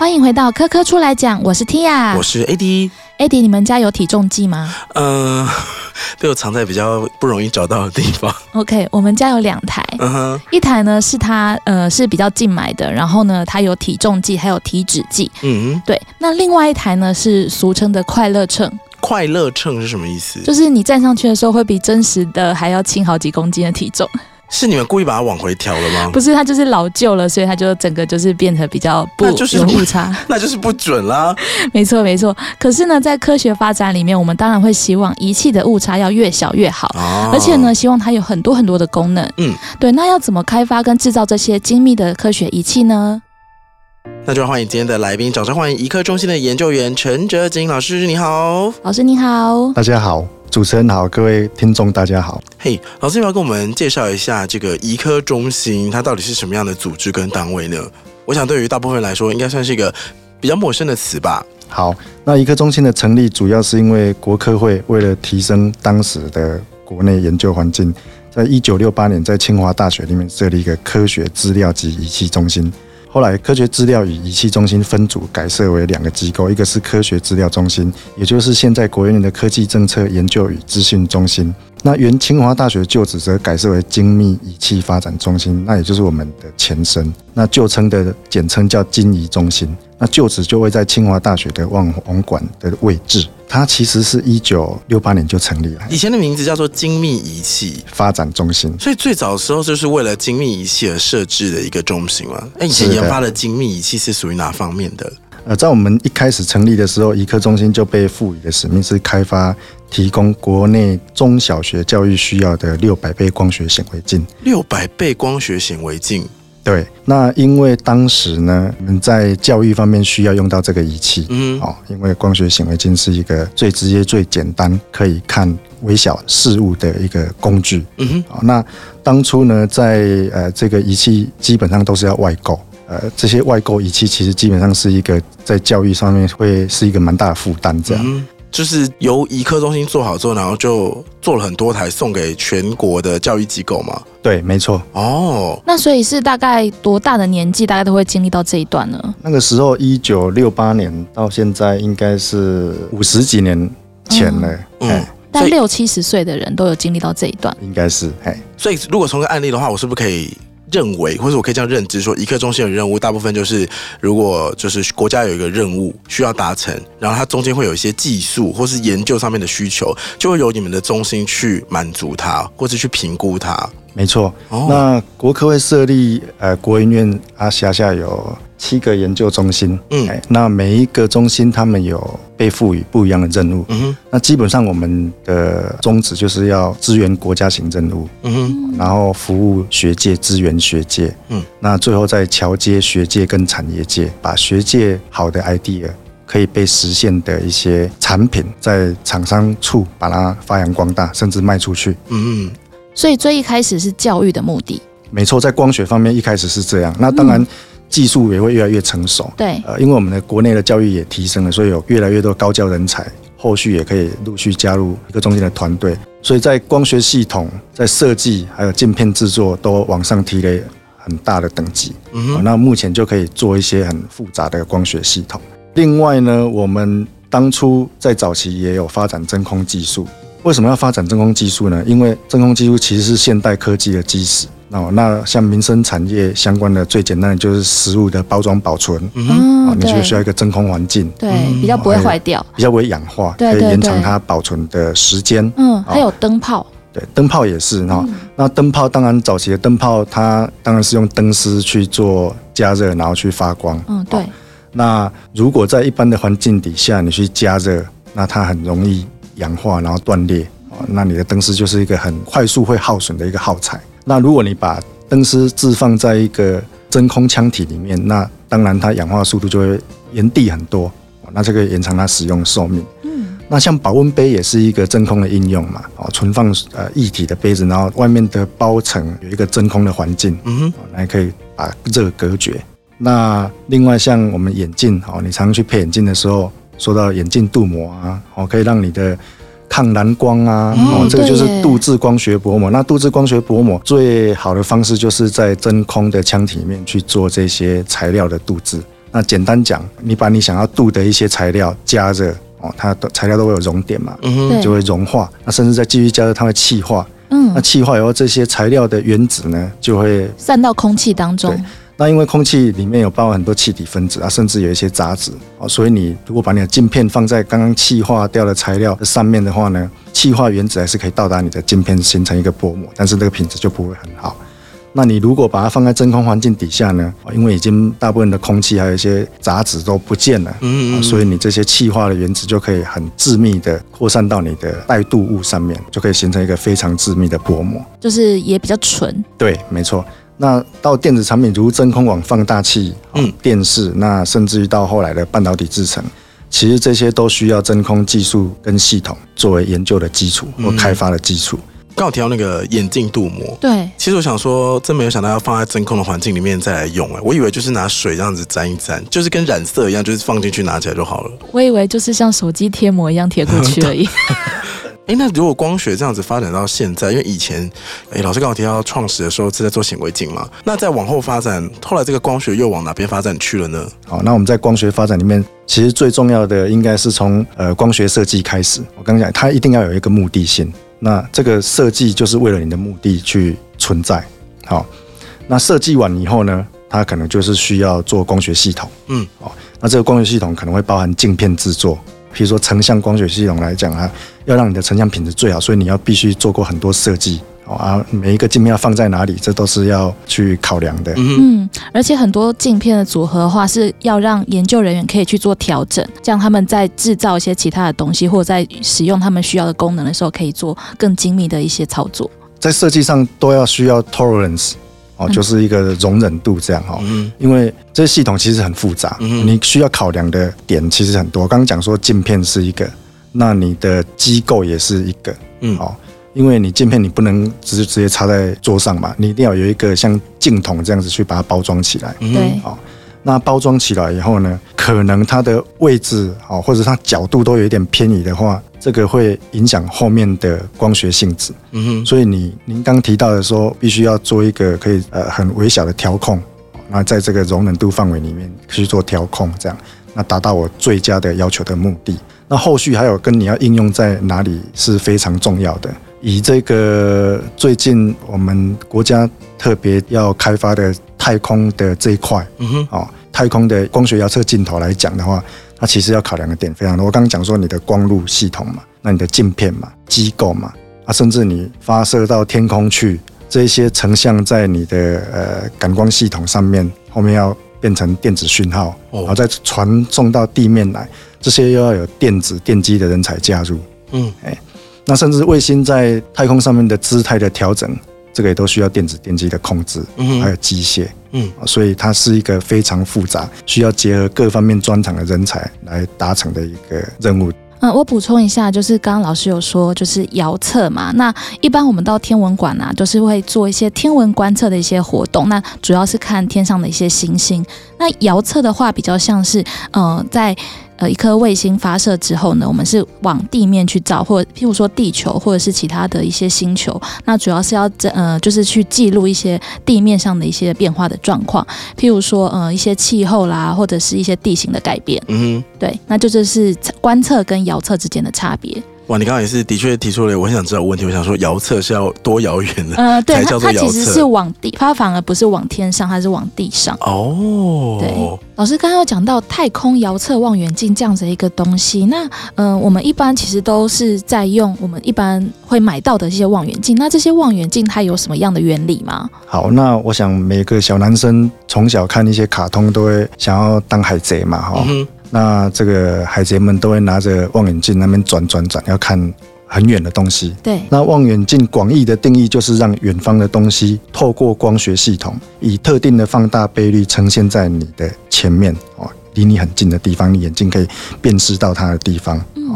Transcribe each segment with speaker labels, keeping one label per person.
Speaker 1: 欢迎回到科科出来讲，我是 Tia，
Speaker 2: 我是 AD。
Speaker 1: AD，你们家有体重计吗？
Speaker 2: 嗯、被我藏在比较不容易找到的地方。
Speaker 1: OK，我们家有两台，
Speaker 2: 嗯哼，
Speaker 1: 一台呢是它呃是比较近买的，然后呢它有体重计，还有体脂计。
Speaker 2: 嗯哼，
Speaker 1: 对，那另外一台呢是俗称的快乐秤，
Speaker 2: 快乐秤是什么意思？
Speaker 1: 就是你站上去的时候会比真实的还要轻好几公斤的体重。
Speaker 2: 是你们故意把它往回调了吗？
Speaker 1: 不是，它就是老旧了，所以它就整个就是变得比较不
Speaker 2: 那就是
Speaker 1: 有误差。
Speaker 2: 那就是不准啦。
Speaker 1: 没错，没错。可是呢，在科学发展里面，我们当然会希望仪器的误差要越小越好。
Speaker 2: 哦
Speaker 1: 而且呢，，希望它有很多很多的功能。
Speaker 2: 嗯，
Speaker 1: 对。那要怎么开发跟制造这些精密的科学仪器呢？
Speaker 2: 那就欢迎今天的来宾，掌声欢迎医科中心的研究员陈哲景老师，你好。
Speaker 1: 老师你好。
Speaker 3: 大家好，主持人好，各位听众大家好。
Speaker 2: 嘿、老师要不要跟我们介绍一下这个医科中心，它到底是什么样的组织跟单位呢？我想对于大部分人来说，应该算是一个比较陌生的词吧。
Speaker 3: 好，那医科中心的成立主要是因为国科会为了提升当时的国内研究环境，在一九六八年在清华大学里面设立一个科学资料及仪器中心。后来，科学资料与仪器中心分组改设为两个机构，一个是科学资料中心，也就是现在国务院的科技政策研究与资讯中心。那原清华大学旧址则改设为精密仪器发展中心，那也就是我们的前身。那旧称的简称叫精仪中心。那旧址就会在清华大学的望红馆的位置。它其实是一九六八年就成立了
Speaker 2: 以前的名字叫做精密仪器，
Speaker 3: 发展中心。
Speaker 2: 所以最早的时候就是为了精密仪器而设置的一个中心嘛。哎，以前研发的精密仪器是属于哪方面的？
Speaker 3: 呃，在我们一开始成立的时候，医科中心就被赋予的使命是开发提供国内中小学教育需要的六百倍光学显微镜。
Speaker 2: 六百倍光学显微镜。
Speaker 3: 对，那因为当时呢，我们在教育方面需要用到这个仪器，
Speaker 2: 嗯哼，
Speaker 3: 哦，因为光学显微镜是一个最直接、最简单可以看微小事物的一个工具。
Speaker 2: 嗯哼，
Speaker 3: 哦，那当初呢，在呃这个仪器基本上都是要外购，呃，这些外购仪器其实基本上是一个在教育上面会是一个蛮大的负担，这样。
Speaker 2: 嗯，就是由医科中心做好之后，然后就做了很多台送给全国的教育机构嘛。
Speaker 3: 对，没错，
Speaker 2: 哦，
Speaker 1: 那所以是大概多大的年纪，大概都会经历到这一段呢？
Speaker 3: 那个时候一九六八年到现在应该是五十几年前了，
Speaker 2: 嗯
Speaker 3: 哎、
Speaker 1: 但六七十岁的人都有经历到这一段。
Speaker 3: 应该是，哎，
Speaker 2: 所以如果从个案例的话，我是不是可以认为，或者我可以这样认知说，一刻中心的任务大部分就是，如果就是国家有一个任务需要达成，然后它中间会有一些技术或是研究上面的需求，就会由你们的中心去满足它，或者去评估它。
Speaker 3: 没错。
Speaker 2: 哦，
Speaker 3: 那国科会设立呃国研院，啊辖下有七个研究中心，
Speaker 2: 嗯
Speaker 3: 哎，那每一个中心他们有被赋予不一样的任务。
Speaker 2: 嗯哼，
Speaker 3: 那基本上我们的宗旨就是要支援国家行政务，
Speaker 2: 嗯哼，
Speaker 3: 然后服务学界，支援学界。
Speaker 2: 嗯，
Speaker 3: 那最后再桥接学界跟产业界，把学界好的 idea 可以被实现的一些产品，在厂商处把它发扬光大，甚至卖出去。
Speaker 2: 嗯哼，
Speaker 1: 所以最一开始是教育的目的。
Speaker 3: 没错，在光学方面一开始是这样，那当然技术也会越来越成熟。
Speaker 1: 对，
Speaker 3: 呃，因为我们的国内的教育也提升了，所以有越来越多高教人才，后续也可以陆续加入一个中间的团队。所以在光学系统、在设计还有镜片制作都往上提了很大的等级。
Speaker 2: 嗯
Speaker 3: 那目前就可以做一些很复杂的光学系统。另外呢，我们当初在早期也有发展真空技术。为什么要发展真空技术呢？因为真空技术其实是现代科技的基石。哦，那像民生产业相关的最简单的就是食物的包装保存，
Speaker 2: 嗯，
Speaker 3: 你就
Speaker 1: 对
Speaker 3: 需要一个真空环境，
Speaker 1: 对，
Speaker 2: 嗯
Speaker 1: 比较不会坏掉。
Speaker 3: 比较不会氧化，可以延长它保存的时间。
Speaker 1: 嗯，还有灯泡。
Speaker 3: 对，灯泡也是哈。
Speaker 1: 嗯
Speaker 3: 那灯泡当然早期的灯泡，它当然是用灯丝去做加热，然后去发光。
Speaker 1: 嗯，对
Speaker 3: 哦。那如果在一般的环境底下，你去加热，那它很容易氧化，然后断裂。哦，那你的灯丝就是一个很快速会耗损的一个耗材。那如果你把灯丝置放在一个真空腔体里面，那当然它氧化速度就会延递很多。哦那这个延长它使用寿命。
Speaker 1: 嗯，
Speaker 3: 那像保温杯也是一个真空的应用嘛，哦，存放呃液体的杯子，然后外面的包层有一个真空的环境，
Speaker 2: 嗯哼，
Speaker 3: 哦，那可以把热隔绝。那另外像我们眼镜，哦，你常常去配眼镜的时候，说到眼镜镀膜啊，哦，可以让你的抗蓝光啊，
Speaker 1: 嗯
Speaker 3: 哦，这个就是镀制光学薄膜。那镀制光学薄膜最好的方式就是在真空的腔体里面去做这些材料的镀制。那简单讲，你把你想要镀的一些材料加热哦，它的材料都会有熔点嘛，就会融化。那甚至再继续加热，它会气化。
Speaker 1: 嗯
Speaker 3: 那，气化以后，这些材料的原子呢，就会
Speaker 1: 散到空气当中
Speaker 3: 对，那因为空气里面有包含很多气体分子啊，甚至有一些杂质啊，所以你如果把你的镜片放在刚刚气化掉的材料的上面的话呢，气化原子还是可以到达你的镜片，形成一个薄膜，但是这个品质就不会很好。那你如果把它放在真空环境底下呢，哦因为已经大部分的空气还有一些杂质都不见了，
Speaker 2: 嗯
Speaker 3: 啊所以你这些气化的原子就可以很致密的扩散到你的带度物上面，就可以形成一个非常致密的薄膜。
Speaker 1: 就是也比较纯。
Speaker 3: 对，没错。那到电子产品，如真空网放大器、
Speaker 2: 嗯
Speaker 3: 嗯，电视，那甚至于到后来的半导体制成，其实这些都需要真空技术跟系统作为研究的基础或开发的基础。
Speaker 2: 刚好提到那个眼镜镀膜。
Speaker 1: 对，
Speaker 2: 其实我想说，真没有想到要放在真空的环境里面再来用哎，我以为就是拿水这样子沾一沾，就是跟染色一样，就是放进去拿起来就好了。
Speaker 1: 我以为就是像手机贴膜一样贴过去而已。
Speaker 2: 哎，那如果光学这样子发展到现在，因为以前，哎，老师刚好提到创始的时候是在做显微镜嘛，那再往后发展，后来这个光学又往哪边发展去了呢？
Speaker 3: 好，那我们在光学发展里面，其实最重要的应该是从呃光学设计开始。我刚刚讲，它一定要有一个目的性。那这个设计就是为了你的目的去存在。好，那设计完以后呢，它可能就是需要做光学系统。
Speaker 2: 嗯，
Speaker 3: 好，那这个光学系统可能会包含镜片制作，比如说成像光学系统来讲啊，要让你的成像品质最好，所以你要必须做过很多设计。哦啊，每一个镜片要放在哪里，这都是要去考量的。
Speaker 2: 嗯，
Speaker 1: 而且很多镜片的组合的话，是要让研究人员可以去做调整，这样他们在制造一些其他的东西，或者在使用他们需要的功能的时候，可以做更精密的一些操作。
Speaker 3: 在设计上都要需要 tolerance 哦，
Speaker 1: 嗯
Speaker 3: 就是一个容忍度这样哦。
Speaker 2: 嗯
Speaker 3: 因为这些系统其实很复杂，
Speaker 2: 嗯
Speaker 3: 你需要考量的点其实很多。刚刚讲说镜片是一个，那你的机构也是一个
Speaker 2: 嗯，
Speaker 3: 哦，因为你镜片你不能直直接插在桌上嘛，你一定要有一个像镜筒这样子去把它包装起来。
Speaker 1: 对，
Speaker 3: 哦，那包装起来以后呢，可能它的位置哦，或者它角度都有一点偏移的话，这个会影响后面的光学性质。
Speaker 2: 嗯哼，
Speaker 3: 所以你您刚提到的说，必须要做一个可以呃很微小的调控，哦那在这个容忍度范围里面去做调控，这样那达到我最佳的要求的目的。那后续还有跟你要应用在哪里是非常重要的。以这个最近我们国家特别要开发的太空的这一块
Speaker 2: 嗯哼，
Speaker 3: 哦，太空的光学遥测镜头来讲的话，它其实要考量的点非常多。我刚刚讲说你的光路系统嘛，那你的镜片嘛，机构嘛，啊，甚至你发射到天空去，这些成像在你的呃感光系统上面，后面要变成电子讯号，
Speaker 2: 哦
Speaker 3: 然后再传送到地面来，这些又要有电子电机的人才加入。
Speaker 2: 嗯
Speaker 3: 那甚至卫星在太空上面的姿态的调整，这个也都需要电子电机的控制，
Speaker 2: 嗯，
Speaker 3: 还有机械。
Speaker 2: 嗯
Speaker 3: 啊所以它是一个非常复杂，需要结合各方面专长的人才来达成的一个任务。
Speaker 1: 嗯，我补充一下，就是刚刚老师有说，就是遥测嘛。那一般我们到天文馆啊，都是会做一些天文观测的一些活动。那主要是看天上的一些星星。那遥测的话，比较像是呃，在呃一颗卫星发射之后呢，我们是往地面去照，或譬如说地球或者是其他的一些星球。那主要是要呃，就是去记录一些地面上的一些变化的状况，譬如说呃一些气候啦，或者是一些地形的改变。
Speaker 2: 嗯。
Speaker 1: 对，那就这是观测跟遥测之间的差别。
Speaker 2: 哇，你刚刚也是的确提出了我很想知道的问题，我想说遥测是要多遥远的？
Speaker 1: 呃，对，它它其实是往地，它反而不是往天上，它是往地上。
Speaker 2: 哦，
Speaker 1: 对老师刚刚有讲到太空遥测望远镜这样子的一个东西，那嗯、呃我们一般其实都是在用我们一般会买到的一些望远镜。那这些望远镜它有什么样的原理吗？
Speaker 3: 好，那我想每个小男生从小看一些卡通都会想要当海贼嘛，哈、那这个海贼们都会拿着望远镜那边转转转，要看很远的东西。
Speaker 1: 对，
Speaker 3: 那望远镜广义的定义就是让远方的东西透过光学系统，以特定的放大倍率呈现在你的前面哦，离你很近的地方，你眼睛可以辨识到它的地方。
Speaker 1: 嗯，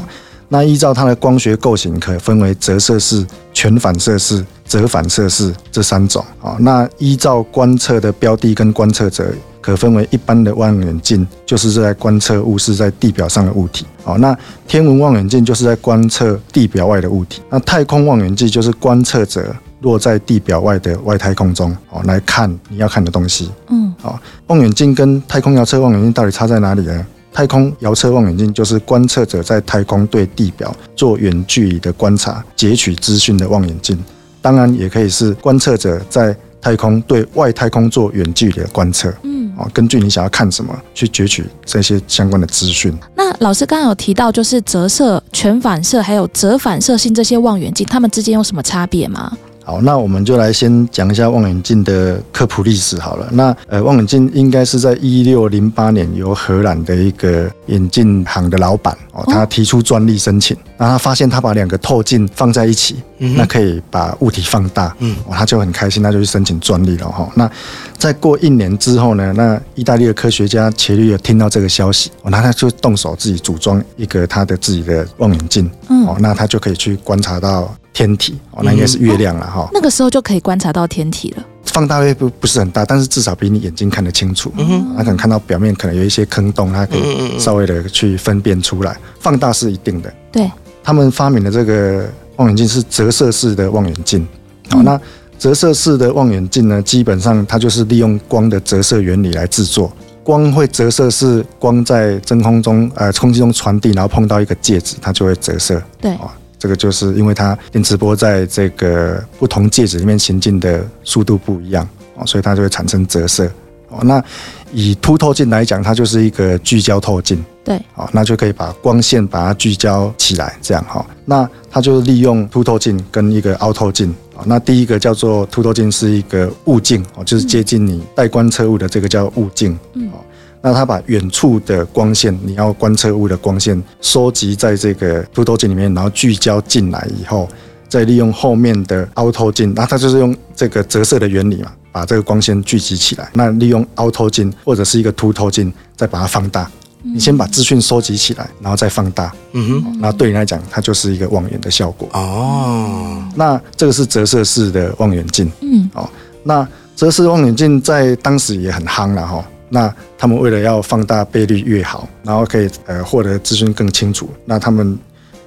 Speaker 3: 那依照它的光学构型，可分为折射式、全反射式、折反射式这三种啊。那依照观测的标的跟观测者，可分为一般的望远镜，就是在观测物是在地表上的物体。好，那天文望远镜就是在观测地表外的物体。那太空望远镜就是观测者落在地表外的外太空中，哦，来看你要看的东西。
Speaker 1: 嗯，
Speaker 3: 好，望远镜跟太空遥测望远镜到底差在哪里呢？太空遥测望远镜就是观测者在太空对地表做远距离的观察、截取资讯的望远镜，当然也可以是观测者在太空对外太空做远距离的观测。
Speaker 1: 嗯，
Speaker 3: 哦，根据你想要看什么去攫取这些相关的资讯。
Speaker 1: 那老师刚刚有提到，就是折射、全反射还有折反射性这些望远镜，它们之间有什么差别吗？
Speaker 3: 好，那我们就来先讲一下望远镜的科普历史好了。那呃，望远镜应该是在一六零八年由荷兰的一个眼镜行的老板哦，他提出专利申请，然后他发现他把两个透镜放在一起，
Speaker 2: 嗯
Speaker 3: 那可以把物体放大，
Speaker 2: 嗯。
Speaker 3: 哦，他就很开心，他就去申请专利了哈。那再过一年之后呢，那意大利的科学家伽利略听到这个消息，哦，那他就动手自己组装一个他的自己的望远镜，
Speaker 1: 嗯。
Speaker 3: 哦，那他就可以去观察到天体，哦，那应该是月亮了哈。
Speaker 1: 那个时候就可以观察到天体了。
Speaker 3: 放大会不不是很大，但是至少比你眼睛看得清楚。
Speaker 2: 嗯哼
Speaker 3: 他可能看到表面可能有一些坑洞，他可以
Speaker 2: 嗯
Speaker 3: 稍微的去分辨出来。放大是一定的。
Speaker 1: 对，
Speaker 3: 他们发明的这个望远镜是折射式的望远镜。好，
Speaker 1: 嗯
Speaker 3: 那折射式的望远镜呢，基本上它就是利用光的折射原理来制作。光会折射是光在真空中呃空气中传递，然后碰到一个介质，它就会折射。
Speaker 1: 对，
Speaker 3: 哦，这个就是因为它电磁波在这个不同介质里面行进的速度不一样哦，所以它就会产生折射哦。那以凸透镜来讲，它就是一个聚焦透镜
Speaker 1: 对，
Speaker 3: 哦，那就可以把光线把它聚焦起来，这样哈、那它就是利用凸透镜跟一个凹透镜哦。那第一个叫做凸透镜是一个物镜哦，就是接近你待观测物的这个叫物镜。
Speaker 1: 嗯
Speaker 3: 哦那它把远处的光线，你要观测物的光线收集在这个凸透镜里面，然后聚焦进来以后，再利用后面的凹透镜，那它就是用这个折射的原理嘛，把这个光线聚集起来。那利用凹透镜或者是一个凸透镜，再把它放大。你先把资讯收集起来，然后再放大，
Speaker 2: 嗯哼，
Speaker 3: 那对你来讲，它就是一个望远的效果。
Speaker 2: 哦，
Speaker 3: 那这个是折射式的望远镜。
Speaker 1: 嗯哦
Speaker 3: 那折射望远镜在当时也很夯了哈。那他们为了要放大倍率越好，然后可以呃获得资讯更清楚，那他们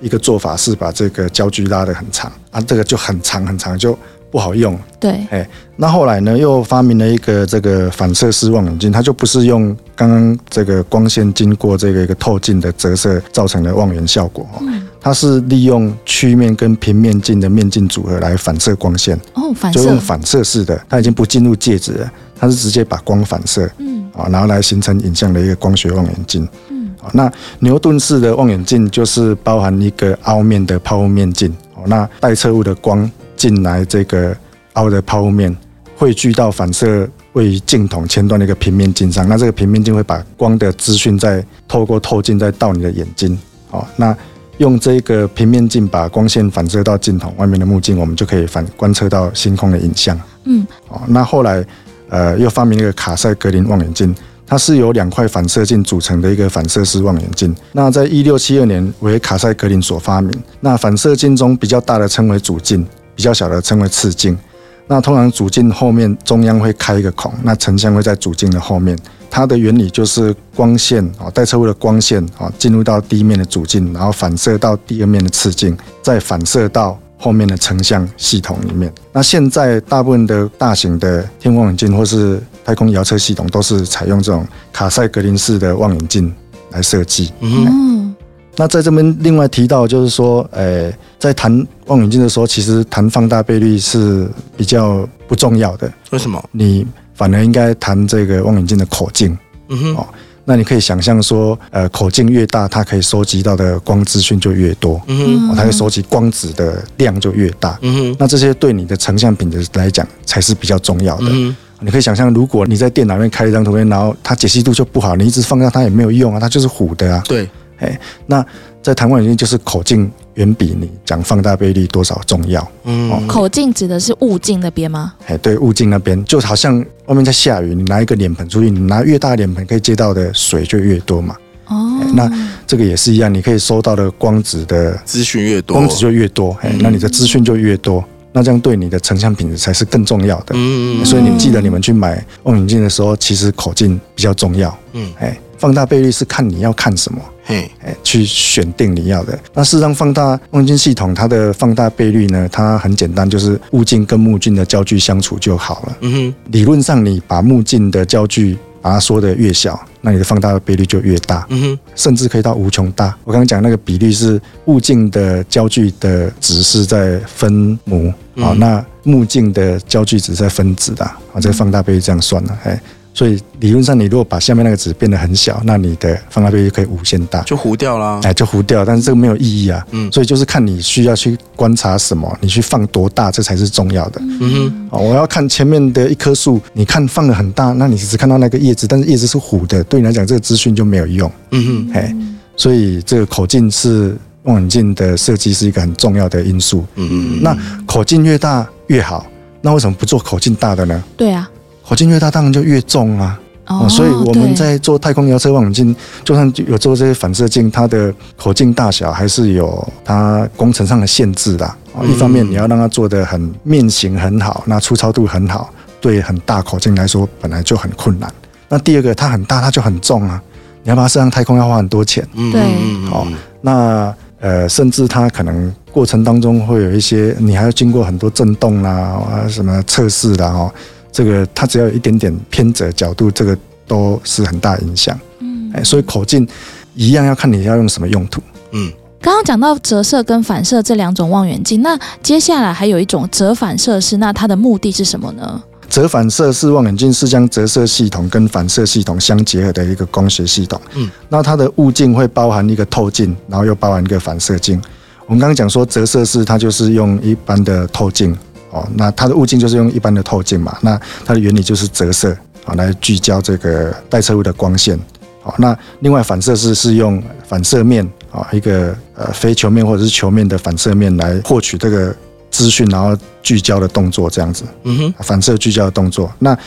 Speaker 3: 一个做法是把这个焦距拉得很长啊，这个就很长很长，就不好用。
Speaker 1: 对，
Speaker 3: 那后来呢，又发明了一个这个反射式望远镜，它就不是用刚刚这个光线经过这个一个透镜的折射造成的望远效果哦，它是利用曲面跟平面镜的面镜组合来反射光线。
Speaker 1: 哦，反射。
Speaker 3: 就用，反射式的，它已经不进入介质了，它是直接把光反射
Speaker 1: 嗯。
Speaker 3: 啊，然后来形成影像的一个光学望远镜。
Speaker 1: 嗯。
Speaker 3: 啊，那牛顿式的望远镜就是包含一个凹面的抛物面镜，哦，那带测物的光进来这个凹的抛物面，汇聚到反射位于镜筒前端的一个平面镜上，那这个平面镜会把光的资讯再透过透镜再到你的眼睛，哦，那用这个平面镜把光线反射到镜筒外面的目镜，我们就可以反观测到星空的影像。
Speaker 1: 嗯。
Speaker 3: 哦，那后来呃又发明了一个卡塞格林望远镜，它是由两块反射镜组成的一个反射式望远镜。那在一六七二年为卡塞格林所发明。那反射镜中比较大的称为主镜，比较小的称为次镜。那通常主镜后面中央会开一个孔，那成像会在主镜的后面。它的原理就是光线啊，带车物的光线啊，进入到第一面的主镜，然后反射到第二面的次镜，再反射到后面的成像系统里面。那现在大部分的大型的天文望远镜或是太空遥测系统都是采用这种卡塞格林式的望远镜来设计。
Speaker 2: 嗯
Speaker 3: 那在这边另外提到，就是说，呃，在谈望远镜的时候，其实谈放大倍率是比较不重要的，
Speaker 2: 为什么？
Speaker 3: 你反而应该谈这个望远镜的口径。
Speaker 2: 嗯哼，
Speaker 3: 哦那你可以想象说，呃，口径越大，它可以收集到的光资讯就越多，
Speaker 2: 嗯哼，
Speaker 3: 哦，它可以收集光子的量就越大。
Speaker 2: 嗯哼，
Speaker 3: 那这些对你的成像品质来讲才是比较重要的。
Speaker 2: 嗯，
Speaker 3: 你可以想象，如果你在电脑里面开一张图片，然后它解析度就不好，你一直放大它也没有用啊，它就是糊的啊。
Speaker 2: 对，哎
Speaker 3: 那在台湾里面，就是口径远比你讲放大倍率多少重要。
Speaker 2: 嗯，
Speaker 1: 口径指的是物镜那边吗？
Speaker 3: 哎，对，物镜那边就好像外面在下雨，你拿一个脸盆出去，你拿越大脸盆，可以接到的水就越多嘛。
Speaker 1: 哦，
Speaker 3: 那这个也是一样，你可以收到的光子的
Speaker 2: 资讯越多，
Speaker 3: 光子就越多，哎
Speaker 2: 嗯，
Speaker 3: 那你的资讯就越多，那这样对你的成像品质才是更重要的。
Speaker 2: 嗯，嗯，
Speaker 3: 所以你们记得你们去买望远镜的时候，其实口径比较重要。
Speaker 2: 嗯，
Speaker 3: 哎，放大倍率是看你要看什么。
Speaker 2: 嘿，
Speaker 3: 哎，去选定你要的。那事实上，放大望远镜系统它的放大倍率呢，它很简单，就是物镜跟目镜的焦距相处就好了。
Speaker 2: 嗯哼，
Speaker 3: 理论上，你把目镜的焦距把它缩得越小，那你的放大的倍率就越大，
Speaker 2: 嗯哼，
Speaker 3: 甚至可以到无穷大。我刚刚讲那个比率是物镜的焦距的值是在分母，好、
Speaker 2: 嗯
Speaker 3: 那目镜的焦距值在分子的，啊，这个放大倍率这样算了，哎。所以理论上，你如果把下面那个纸变得很小，那你的放大倍率可以无限大。
Speaker 2: 就糊掉啦。
Speaker 3: 哎，就糊掉，但是这个没有意义啊。
Speaker 2: 嗯
Speaker 3: 所以就是看你需要去观察什么，你去放多大，这才是重要的。
Speaker 2: 嗯哼，
Speaker 3: 哦，我要看前面的一棵树，你看放的很大，那你只看到那个叶子，但是叶子是糊的，对你来讲这个资讯就没有用。
Speaker 2: 嗯哼，
Speaker 3: 嘿，所以这个口径是望远镜的设计是一个很重要的因素。
Speaker 2: 嗯嗯，
Speaker 3: 那口径越大越好，那为什么不做口径大的呢？
Speaker 1: 对啊，
Speaker 3: 口径越大当然就越重啊。
Speaker 1: 哦，
Speaker 3: 所以我们在做太空遥测望远镜，就算有做这些反射镜，它的口径大小还是有它工程上的限制的。一方面你要让它做的很面型很好，那粗糙度很好，对很大口径来说本来就很困难。那第二个，它很大，它就很重啊，你要把它射上太空要花很多钱。
Speaker 2: 嗯
Speaker 1: 对
Speaker 3: 好那呃，甚至它可能过程当中会有一些，你还要经过很多震动啦、啊，什么测试啦，哦，这个它只要有一点点偏折角度，这个都是很大影响。
Speaker 1: 嗯
Speaker 3: 哎，所以口径一样要看你要用什么用途。
Speaker 2: 嗯，
Speaker 1: 刚刚讲到折射跟反射这两种望远镜，那接下来还有一种折反射式，那它的目的是什么呢？
Speaker 3: 折反射式望远镜是将折射系统跟反射系统相结合的一个光学系统。
Speaker 2: 嗯，
Speaker 3: 那它的物镜会包含一个透镜，然后又包含一个反射镜。我们刚刚讲说折射式，它就是用一般的透镜哦，那它的物镜就是用一般的透镜嘛。那它的原理就是折射啊，来聚焦这个待测物的光线。好，那另外反射式是用反射面啊，一个呃非球面或者是球面的反射面来获取这个资讯，然后聚焦的动作这样子。
Speaker 2: 嗯哼，
Speaker 3: 反射聚焦的动作。那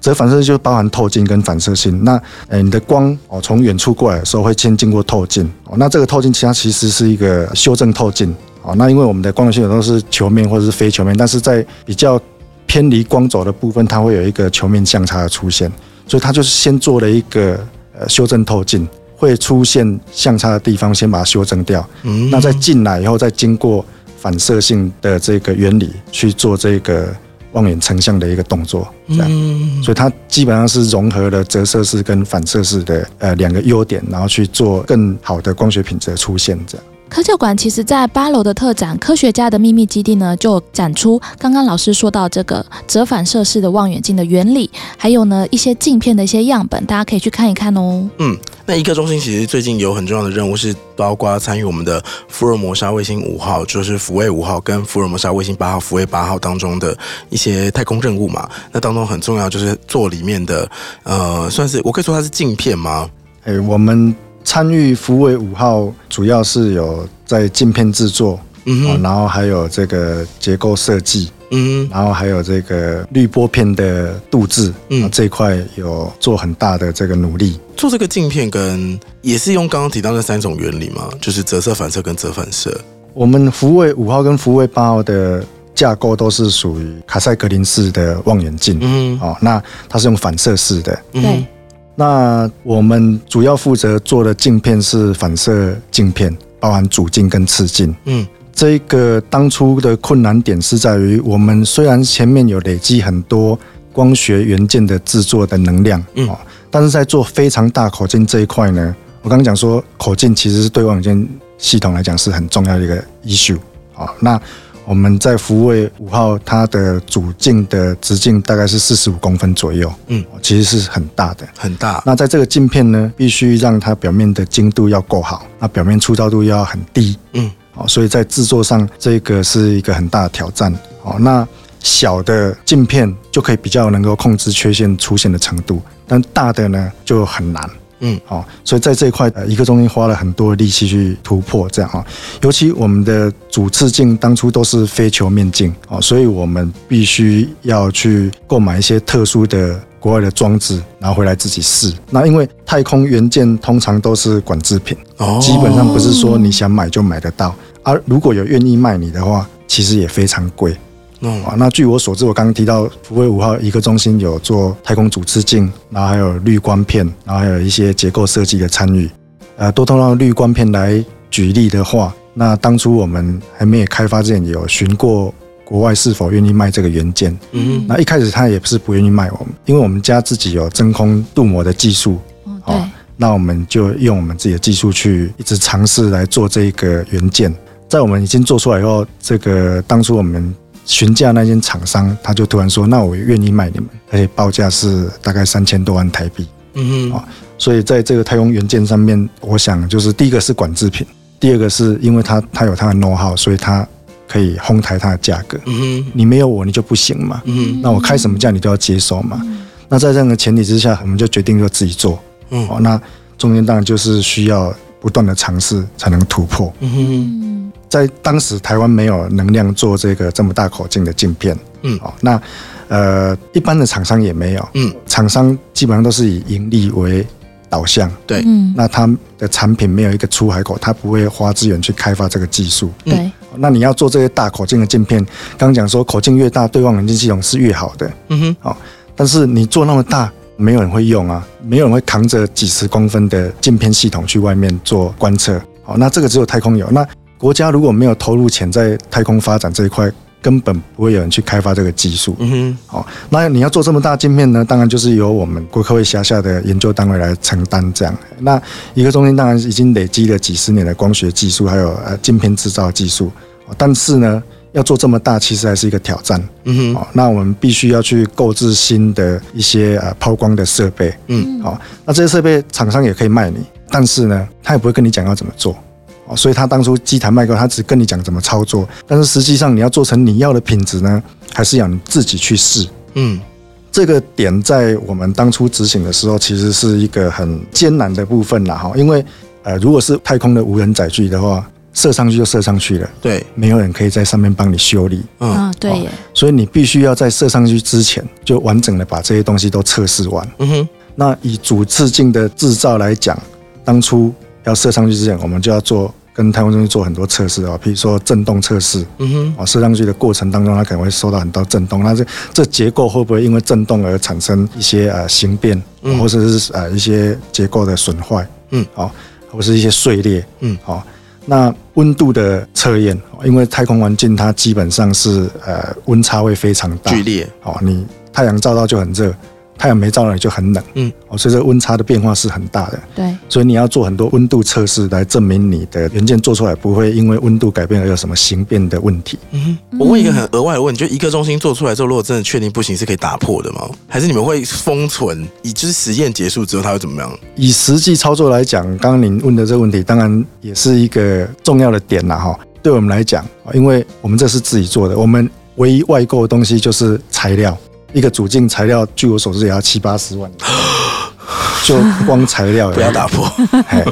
Speaker 3: 折反射就包含透镜跟反射性。那呃，你的光哦从远处过来的时候会先经过透镜哦，那这个透镜其实它其实是一个修正透镜哦。那因为我们的光学系统都是球面或者是非球面，但是在比较偏离光轴的部分，它会有一个球面相差的出现，所以它就是先做了一个呃修正透镜。会出现相差的地方，先把它修正掉。
Speaker 2: 嗯
Speaker 3: 那再进来以后，再经过反射性的这个原理去做这个望远成像的一个动作，这样。
Speaker 2: 嗯
Speaker 3: 所以它基本上是融合了折射式跟反射式的呃两个优点，然后去做更好的光学品质的出现，这样。
Speaker 1: 科教馆其实在八楼的特展《科学家的秘密基地》呢，就展出刚刚老师说到这个折反射式的望远镜的原理，还有呢一些镜片的一些样本，大家可以去看一看哦。
Speaker 2: 嗯，那一个中心其实最近有很重要的任务是包括参与我们的福尔摩沙卫星五号，就是福卫五号跟福尔摩沙卫星八号、福卫八号当中的一些太空任务嘛。那当中很重要就是做里面的呃，算是我可以说它是镜片吗？
Speaker 3: 诶，我们参与福卫五号主要是有在镜片制作，哦，
Speaker 2: 嗯哼，
Speaker 3: 然后还有这个结构设计，
Speaker 2: 嗯哼，
Speaker 3: 然后还有这个滤波片的镀制，
Speaker 2: 嗯。
Speaker 3: 嗯，这一块有做很大的这个努力。
Speaker 2: 做这个镜片跟也是用刚刚提到的三种原理嘛，就是折射、反射跟折反射。
Speaker 3: 我们福卫五号跟福卫八号的架构都是属于卡塞格林式的望远镜，
Speaker 2: 嗯，
Speaker 3: 哦，那它是用反射式的。
Speaker 2: 嗯哼，
Speaker 3: 那我们主要负责做的镜片是反射镜片，包含主镜跟次镜。
Speaker 2: 嗯
Speaker 3: 这个当初的困难点是在于，我们虽然前面有累积很多光学元件的制作的能量，
Speaker 2: 嗯
Speaker 3: 哦，但是在做非常大口径这一块呢，我刚刚讲说口径其实是对望远镜系统来讲是很重要的一个 issue，好、那我们在福卫五号，它的主镜的直径大概是四十五公分左右，
Speaker 2: 嗯
Speaker 3: 哦，其实是很大的。
Speaker 2: 很大。
Speaker 3: 那在这个镜片呢，必须让它表面的精度要够好，那表面粗糙度要很低，
Speaker 2: 嗯，
Speaker 3: 好，所以在制作上这个是一个很大的挑战。哦，那小的镜片就可以比较能够控制缺陷出现的程度，但大的呢就很难。
Speaker 2: 嗯，
Speaker 3: 哦，所以在这一块，呃，一个中心花了很多力气去突破，这样啊、哦。尤其我们的主次镜当初都是非球面镜哦，所以我们必须要去购买一些特殊的国外的装置，拿回来自己试。那因为太空元件通常都是管制品，
Speaker 2: 哦
Speaker 3: 基本上不是说你想买就买得到，而如果有愿意卖你的话，其实也非常贵。
Speaker 2: 嗯
Speaker 3: 啊，那据我所知，我刚刚提到福卫五号一个中心有做太空主次镜，然后还有滤光片，然后还有一些结构设计的参与。呃多通道滤光片来举例的话，那当初我们还没有开发之前，有询过国外是否愿意卖这个元件。
Speaker 2: 嗯
Speaker 3: 那一开始他也不是不愿意卖我们，因为我们家自己有真空镀膜的技术，
Speaker 1: 哦，
Speaker 3: 哦
Speaker 1: 对，
Speaker 3: 那我们就用我们自己的技术去一直尝试来做这个元件。在我们已经做出来以后，这个当初我们询价那间厂商，他就突然说：“那我愿意卖你们，而且报价是大概三千多万台币。
Speaker 2: 嗯
Speaker 3: 哦所以在这个太空元件上面，我想就是第一个是管制品，第二个是因为它它有它的 know how，所以它可以哄抬它的价格。
Speaker 2: 嗯哼
Speaker 3: 你没有我，你就不行嘛。
Speaker 2: 嗯哼
Speaker 3: 那我开什么价你都要接受嘛。那在这样的前提之下，我们就决定就自己做。
Speaker 2: 嗯
Speaker 3: 哦，那中间当然就是需要不断的尝试才能突破。
Speaker 2: 嗯
Speaker 1: 哼，
Speaker 3: 在当时台湾没有能量做这个这么大口径的镜片，
Speaker 2: 嗯。
Speaker 3: 哦，那呃一般的厂商也没有，
Speaker 2: 嗯，
Speaker 3: 厂商基本上都是以盈利为导向，
Speaker 2: 对。
Speaker 1: 嗯，
Speaker 3: 那他的产品没有一个出海口，他不会花资源去开发这个技术。
Speaker 1: 对，
Speaker 3: 那你要做这些大口径的镜片，刚刚讲说口径越大，对望远镜系统是越好的，
Speaker 2: 嗯哼。
Speaker 3: 哦但是你做那么大，没有人会用啊，没有人会扛着几十公分的镜片系统去外面做观测。好，那这个只有太空有。那国家如果没有投入钱在太空发展这一块，根本不会有人去开发这个技术。
Speaker 2: 嗯哼
Speaker 3: 好，那你要做这么大镜片呢，当然就是由我们国科会辖下的研究单位来承担这样。那一个中心当然已经累积了几十年的光学技术，还有呃镜片制造技术，但是呢，要做这么大，其实还是一个挑战。
Speaker 2: 嗯哼
Speaker 3: 哦，那我们必须要去购置新的一些呃抛光的设备。
Speaker 2: 嗯
Speaker 3: 好、那这些设备厂商也可以卖你，但是呢，他也不会跟你讲要怎么做。哦，所以他当初机台卖给我他只跟你讲怎么操作，但是实际上你要做成你要的品质呢，还是要你自己去试。
Speaker 2: 嗯
Speaker 3: 这个点在我们当初执行的时候，其实是一个很艰难的部分啦，哈，因为呃，如果是太空的无人载具的话，射上去就射上去了，
Speaker 2: 对。
Speaker 3: 没有人可以在上面帮你修理，
Speaker 2: 嗯。
Speaker 1: 啊，对耶，
Speaker 3: 所以你必须要在射上去之前，就完整的把这些东西都测试完。
Speaker 2: 嗯哼。
Speaker 3: 那以主次镜的制造来讲，当初要射上去之前，我们就要做跟太空中心做很多测试啊，比如说震动测试。
Speaker 2: 嗯哼。
Speaker 3: 啊，射上去的过程当中，它可能会受到很多震动，那这这结构会不会因为震动而产生一些呃形变，
Speaker 2: 嗯。
Speaker 3: 或者是呃一些结构的损坏，
Speaker 2: 嗯，
Speaker 3: 好、或是一些碎裂，
Speaker 2: 嗯。
Speaker 3: 好、那温度的测验，因为太空环境它基本上是呃温差会非常大，
Speaker 2: 剧烈。
Speaker 3: 哦，你太阳照到就很热，太阳没照到你就很冷，
Speaker 2: 嗯，
Speaker 3: 哦，所以这个温差的变化是很大的，
Speaker 1: 对，
Speaker 3: 所以你要做很多温度测试来证明你的元件做出来不会因为温度改变而有什么形变的问题。
Speaker 2: 嗯哼，我问一个很额外的问题，就一个中心做出来之后，如果真的确定不行，是可以打破的吗？还是你们会封存，以就是实验结束之后它会怎么样？
Speaker 3: 以实际操作来讲，刚刚您问的这个问题，当然也是一个重要的点啦，哈。对我们来讲，因为我们这是自己做的，我们唯一外购的东西就是材料，一个主镜材料，据我所知也要七八十万，就光材料
Speaker 2: 不要打破。
Speaker 3: 嘿，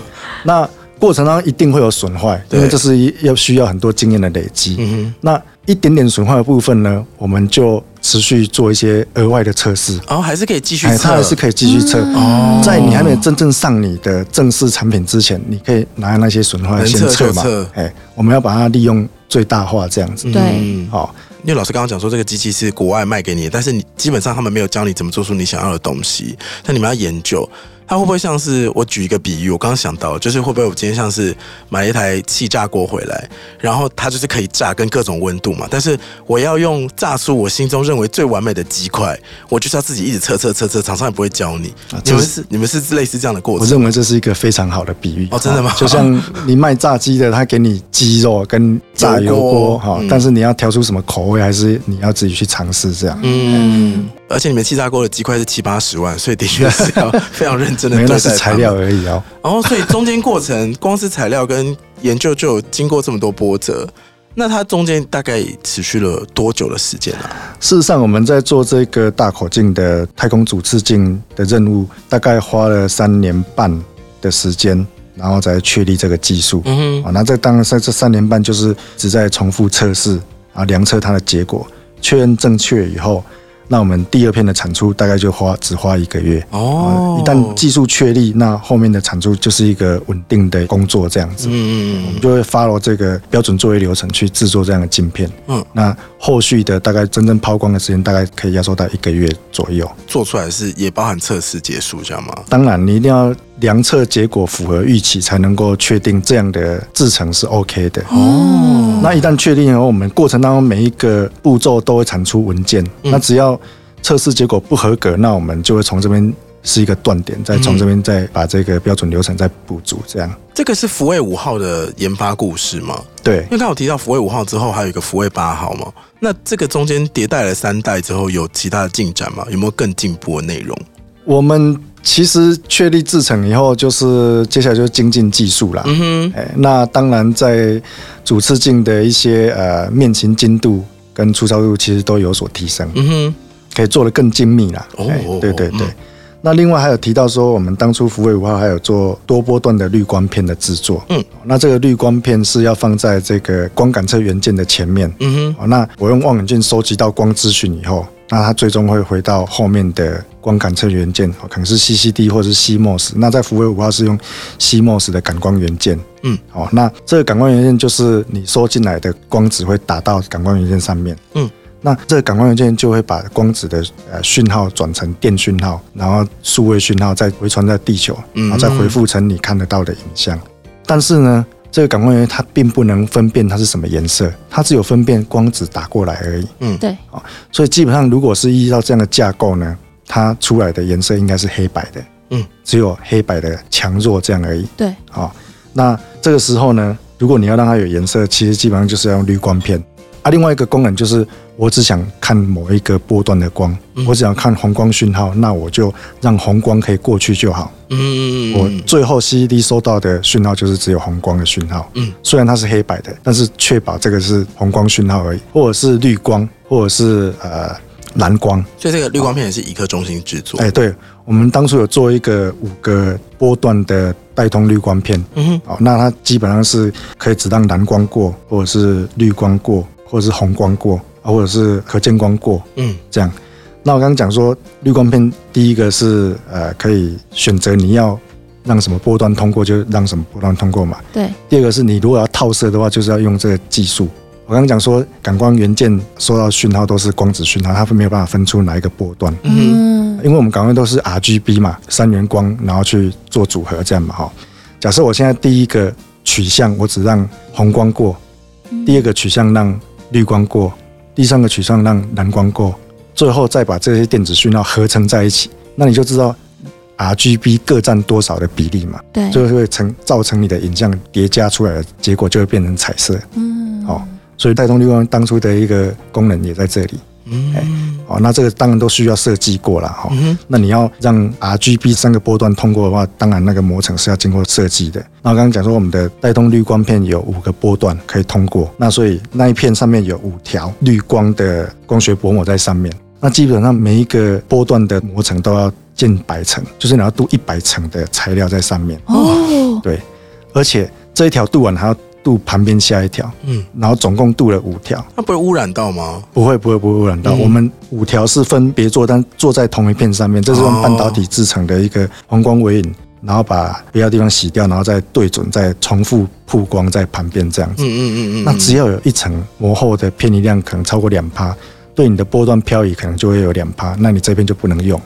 Speaker 3: 那过程当中一定会有损坏，因为这是一要需要很多经验的累积。
Speaker 2: 嗯
Speaker 3: 那一点点损坏的部分呢，我们就持续做一些额外的测试。
Speaker 2: 哼，，然后还是可以继续
Speaker 3: 它还是可以继续测。
Speaker 2: 哦。
Speaker 3: 在你还没有真正上你的正式产品之前，你可以拿那些损坏先测嘛。哎，我们要把它利用最大化，这样子。
Speaker 2: 嗯
Speaker 1: 对。
Speaker 3: 好，
Speaker 2: 因为老师刚刚讲说这个机器是国外卖给你，但是你基本上他们没有教你怎么做出你想要的东西，那你们要研究。它会不会像是我举一个比喻？我刚刚想到，就是会不会我今天像是买了一台气炸锅回来，然后它就是可以炸跟各种温度嘛，但是我要用炸出我心中认为最完美的鸡块，我就是要自己一直测测测测，厂商也不会教你。
Speaker 3: 啊
Speaker 2: 你们是你们是类似这样的过程？
Speaker 3: 我认为这是一个非常好的比喻。
Speaker 2: 哦真的吗
Speaker 3: 就像你卖炸鸡的，他给你鸡肉跟炸油
Speaker 2: 油锅
Speaker 3: 锅哈
Speaker 2: 嗯，
Speaker 3: 但是你要挑出什么口味，还是你要自己去尝试这样。
Speaker 2: 嗯，而且你们气炸锅的鸡块是七八十万，所以的确是要非常认真的
Speaker 3: 没有，
Speaker 2: 对待
Speaker 3: 那是材料而已哦。
Speaker 2: 然后，所以中间过程，光是材料跟研究就有经过这么多波折。那它中间大概持续了多久的时间啊？
Speaker 3: 事实上，我们在做这个大口径的太空主次镜的任务，大概花了三年半的时间，然后再确立这个技术。
Speaker 2: 嗯
Speaker 3: 啊，那这当然在这三年半就是只在重复测试，啊量测它的结果，确认正确以后，那我们第二片的产出大概就花只花一个月。
Speaker 2: 哦
Speaker 3: 啊，一旦技术确立，那后面的产出就是一个稳定的工作这样子。
Speaker 2: 嗯嗯嗯
Speaker 3: 就会 follow 这个标准作业流程去制作这样的镜片。
Speaker 2: 嗯，
Speaker 3: 那后续的大概真正抛光的时间大概可以压缩到一个月左右。
Speaker 2: 做出来是也包含测试结束，这样吗？
Speaker 3: 当然，你一定要量测结果符合预期，才能够确定这样的制成是 OK 的。
Speaker 1: 哦，
Speaker 3: 那一旦确定以后，我们过程当中每一个步骤都会产出文件。
Speaker 2: 嗯
Speaker 3: 那只要测试结果不合格，那我们就会从这边是一个断点，再从这边再把这个标准流程再补足。这样
Speaker 2: 这个是福卫五号的研发故事吗？
Speaker 3: 对
Speaker 2: 因为刚好提到福卫五号之后，还有一个福卫八号嘛。那这个中间迭代了三代之后，有其他的进展吗？有没有更进步的内容？
Speaker 3: 我们其实确立制程以后，就是接下来就是精进技术啦。
Speaker 2: 嗯哼，
Speaker 3: 哎，那当然在主次镜的一些呃面型精度跟粗糙度，其实都有所提升，
Speaker 2: 嗯哼，
Speaker 3: 可以做得更精密啦。
Speaker 2: 哦
Speaker 3: 哎对对对。
Speaker 2: 嗯
Speaker 3: 那另外还有提到说，我们当初福卫五号还有做多波段的滤光片的制作。
Speaker 2: 嗯，
Speaker 3: 那这个滤光片是要放在这个光感测元件的前面。
Speaker 2: 嗯哼，
Speaker 3: 哦，那我用望远镜收集到光资讯以后，那它最终会回到后面的光感测元件，哦可能是 CCD 或者是 CMOS。那在福卫五号是用 CMOS 的感光元件。
Speaker 2: 嗯，
Speaker 3: 哦，那这个感光元件就是你收进来的光子会打到感光元件上面。
Speaker 2: 嗯，
Speaker 3: 那这个感光元件就会把光子的呃讯号转成电讯号，然后数位讯号再回传在地球，
Speaker 2: 嗯
Speaker 3: 然后再回复成你看得到的影像。但是呢，这个感光元件它并不能分辨它是什么颜色，它只有分辨光子打过来而已。
Speaker 1: 嗯对，啊
Speaker 3: 所以基本上，如果是依照这样的架构呢，它出来的颜色应该是黑白的，
Speaker 2: 嗯，
Speaker 3: 只有黑白的强弱这样而已。
Speaker 1: 对，
Speaker 3: 啊、那这个时候呢，如果你要让它有颜色，其实基本上就是要用滤光片。啊，另外一个功能就是，我只想看某一个波段的光，
Speaker 2: 嗯。
Speaker 3: 我只想看红光讯号，那我就让红光可以过去就好。
Speaker 2: 嗯
Speaker 3: 我最后 CCD 收到的讯号就是只有红光的讯号，
Speaker 2: 嗯，
Speaker 3: 虽然它是黑白的，但是确保这个是红光讯号而已，或者是绿光，或者是呃蓝光。
Speaker 2: 所以这个滤光片也是一刻中心制作。
Speaker 3: 哎、对，我们当初有做一个五个波段的带通滤光片，
Speaker 2: 嗯哼，
Speaker 3: 哦，那它基本上是可以只让蓝光过，或者是绿光过，或者是红光过，啊或者是可见光过
Speaker 2: 嗯
Speaker 3: 这样。那我刚刚讲说，滤光片第一个是呃可以选择你要让什么波段通过就让什么波段通过嘛。
Speaker 1: 对，
Speaker 3: 第二个是你如果要套色的话，就是要用这个技术。我刚刚讲说，感光元件收到讯号都是光子讯号，它没有办法分出哪一个波段。
Speaker 2: 嗯，
Speaker 3: 因为我们感光都是 RGB 嘛，三元光，然后去做组合这样嘛哈。假设我现在第一个取向我只让红光过，第二个取向让绿光过，第三个取向让蓝光过，最后再把这些电子讯号合成在一起，那你就知道 RGB 各占多少的比例嘛，
Speaker 1: 对，
Speaker 3: 就会成造成你的影像叠加出来的结果就会变成彩色。
Speaker 1: 嗯，
Speaker 3: 好所以带动绿光当初的一个功能也在这里。
Speaker 2: 嗯
Speaker 3: 哦，那这个当然都需要设计过了哈。
Speaker 2: 嗯，
Speaker 3: 那你要让 RGB 三个波段通过的话，当然那个磨层是要经过设计的。那我刚刚讲说，我们的带动滤光片有五个波段可以通过，那所以那一片上面有五条滤光的光学薄膜在上面。那基本上每一个波段的磨层都要近百层，就是你要镀一百层的材料在上面。
Speaker 1: 哦，
Speaker 3: 对，而且这一条镀完还要镀旁边下一条，
Speaker 2: 嗯，
Speaker 3: 然后总共镀了五条。
Speaker 2: 那不会污染到吗？
Speaker 3: 不会，不会，不会污染到。
Speaker 2: 嗯
Speaker 3: 我们五条是分别做，但做在同一片上面，这是用半导体制成的一个黄光微影，然后把别的地方洗掉，然后再对准，再重复曝光在旁边这样子。
Speaker 2: 嗯嗯嗯嗯，
Speaker 3: 那只要有一层膜厚的偏移量可能超过两趴，对你的波段漂移可能就会有两趴，那你这边就不能用。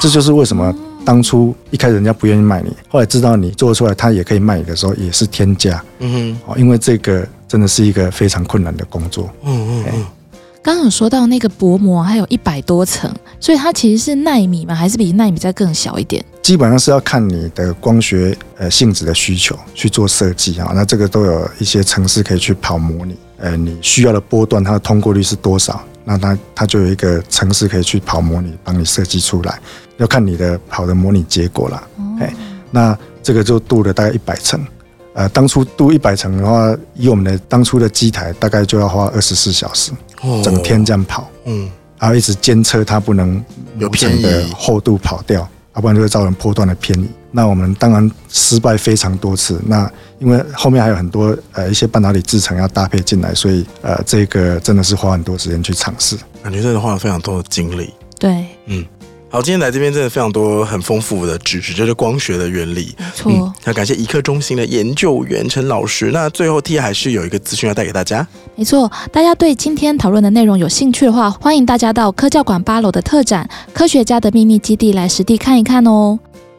Speaker 3: 这就是为什么当初一开始人家不愿意卖你，后来知道你做出来，他也可以卖你的时候，也是天价
Speaker 2: 嗯
Speaker 3: 哦，因为这个真的是一个非常困难的工作。
Speaker 2: 嗯嗯嗯，
Speaker 1: 刚刚有说到那个薄膜还有一百多层，所以它其实是纳米吗？还是比纳米再更小一点？
Speaker 3: 基本上是要看你的光学呃性质的需求去做设计啊。那这个都有一些程式可以去跑模拟，呃，你需要的波段它的通过率是多少？那它它就有一个程式可以去跑模拟，帮你设计出来。要看你的跑的模拟结果啦。哎、那这个就镀了大概一百层。呃，当初镀一百层的话，以我们的当初的机台，大概就要花二十四小时，
Speaker 2: 哦
Speaker 3: 整天这样跑。
Speaker 2: 嗯
Speaker 3: 然后一直监测它不能
Speaker 2: 有
Speaker 3: 磨层
Speaker 2: 偏
Speaker 3: 的厚度跑掉，要不然就会造成波段的偏移。那我们当然失败非常多次。那因为后面还有很多呃一些半导体制成要搭配进来，所以呃这个真的是花很多时间去尝试。
Speaker 2: 感觉真的花了非常多的精力。
Speaker 1: 对，
Speaker 2: 好，今天来这边真的非常多很丰富的知识，就是光学的原理。
Speaker 1: 没错。
Speaker 2: 那感谢一刻中心的研究员陈老师。那最后 T 还是有一个资讯要带给大家。
Speaker 1: 没错，大家对今天讨论的内容有兴趣的话，欢迎大家到科教馆八楼的特展《科学家的秘密基地》来实地看一看哦。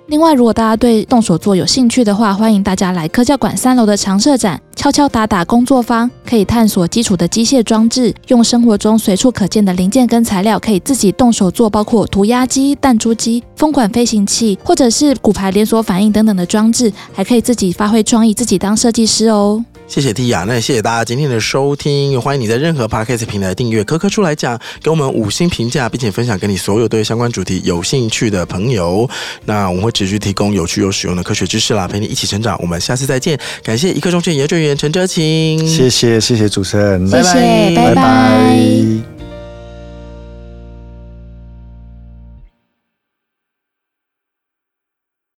Speaker 1: 另外，如果大家对动手做有兴趣的话，欢迎大家来科教馆三楼的常设展“敲敲打打工作坊”，可以探索基础的机械装置，用生活中随处可见的零件跟材料，可以自己动手做，包括涂鸦机、弹珠机、风管飞行器，或者是骨牌连锁反应等等的装置，还可以自己发挥创意，自己当设计师哦。
Speaker 2: 谢谢蒂亚，那也谢谢大家今天的收听，欢迎你在任何 Podcast 平台订阅科科出来讲，给我们五星评价，并且分享给你所有对相关主题有兴趣的朋友。那我们会持续提供有趣又实用的科学知识啦，陪你一起成长。我们下次再见，感谢一刻中学研究员陈哲琴，
Speaker 3: 谢谢谢谢主持人，
Speaker 1: 谢谢，拜拜。